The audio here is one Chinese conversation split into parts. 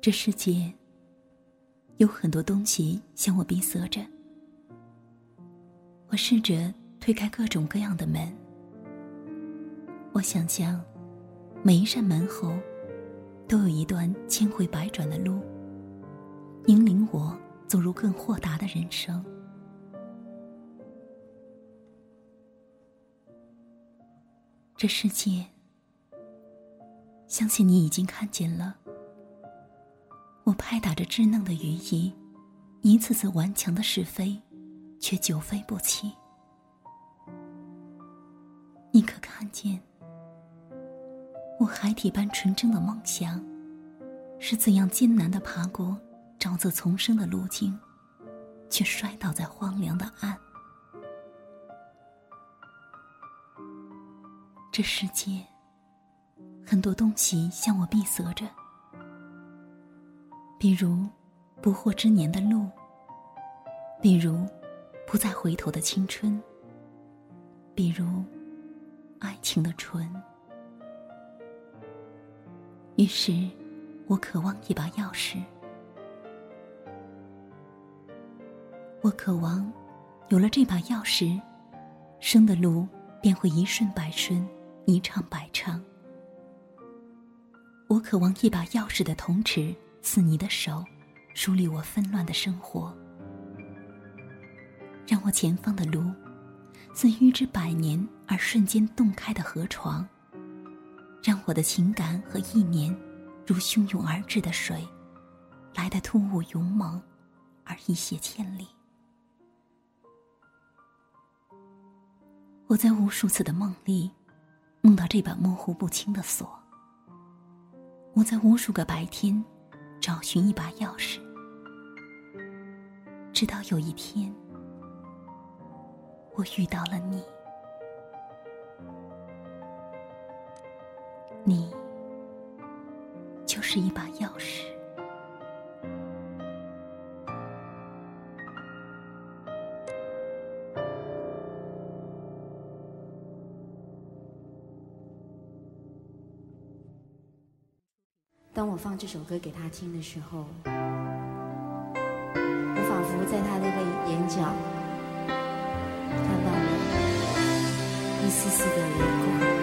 这世界有很多东西向我闭塞着。我试着推开各种各样的门。我想象，每一扇门后，都有一段千回百转的路，引领我走入更豁达的人生。这世界，相信你已经看见了。拍打着稚嫩的羽翼，一次次顽强的试飞，却久飞不起。你可看见，我海底般纯真的梦想，是怎样艰难的爬过沼泽丛生的路径，却摔倒在荒凉的岸。这世界，很多东西向我闭塞着，比如不惑之年的路，比如不再回头的青春，比如爱情的纯。于是，我渴望一把钥匙，我渴望有了这把钥匙，生的路便会一顺百顺。一唱百唱，我渴望一把钥匙的铜匙，似你的手，梳理我纷乱的生活，让我前方的路，似预知百年而瞬间洞开的河床，让我的情感和意念，如汹涌而至的水，来的突兀勇猛，而一泻千里。我在无数次的梦里。梦到这把模糊不清的锁，我在无数个白天找寻一把钥匙，直到有一天，我遇到了你，你就是一把钥匙。放这首歌给他听的时候，我仿佛在他的那眼角看到了一丝丝的泪光。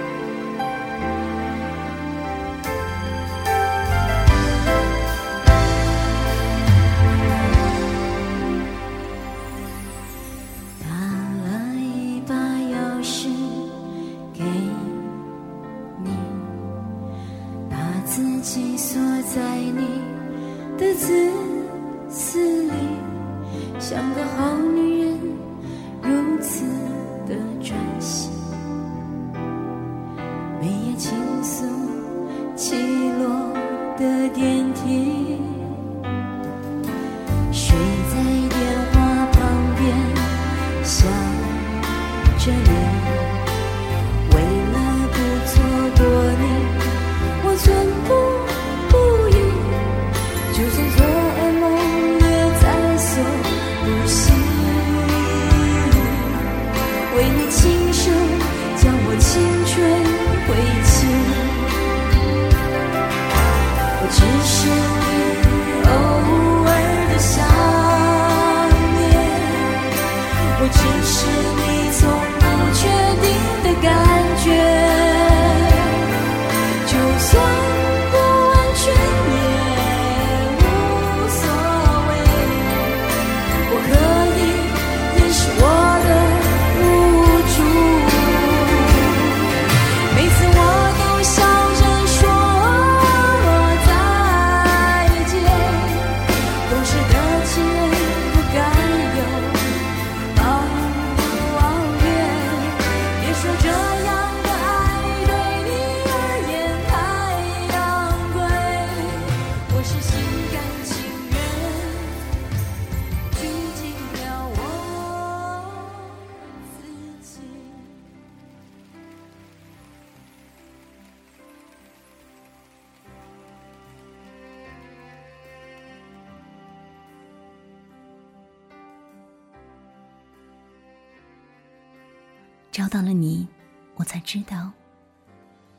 找到了你，我才知道，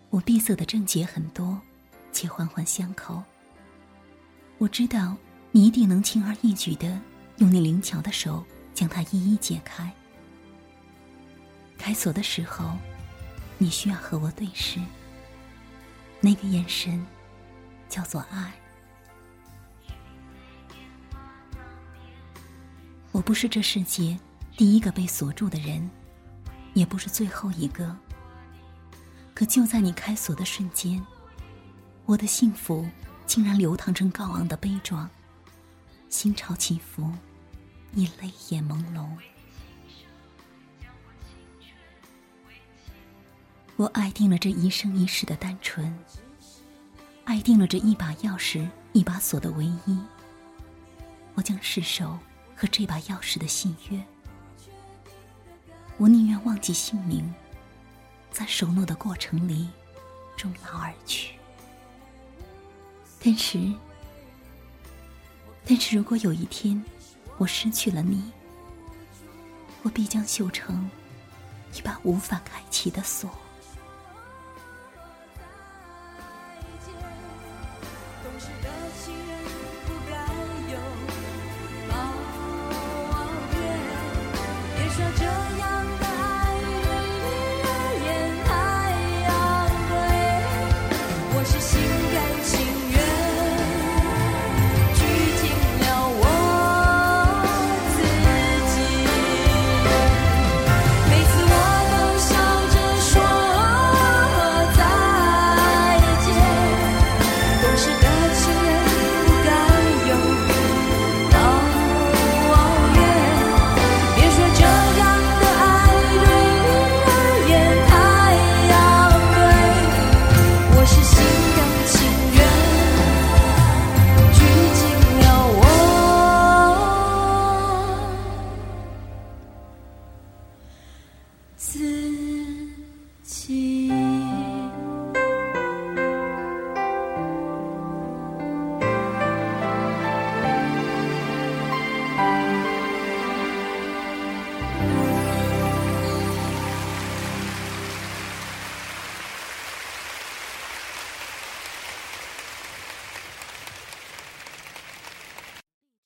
我闭塞的症结很多，且环环相扣。我知道你一定能轻而易举的用你灵巧的手将它一一解开。开锁的时候，你需要和我对视，那个眼神叫做爱。我不是这世界第一个被锁住的人，也不是最后一个。可就在你开锁的瞬间，我的幸福竟然流淌成高昂的悲壮，心潮起伏，你泪眼朦胧。我爱定了这一生一世的单纯，爱定了这一把钥匙一把锁的唯一。我将失手和这把钥匙的信约，我宁愿忘记姓名。在守诺的过程里，终老而去。但是，但是如果有一天我失去了你，我必将绣成一把无法开启的锁。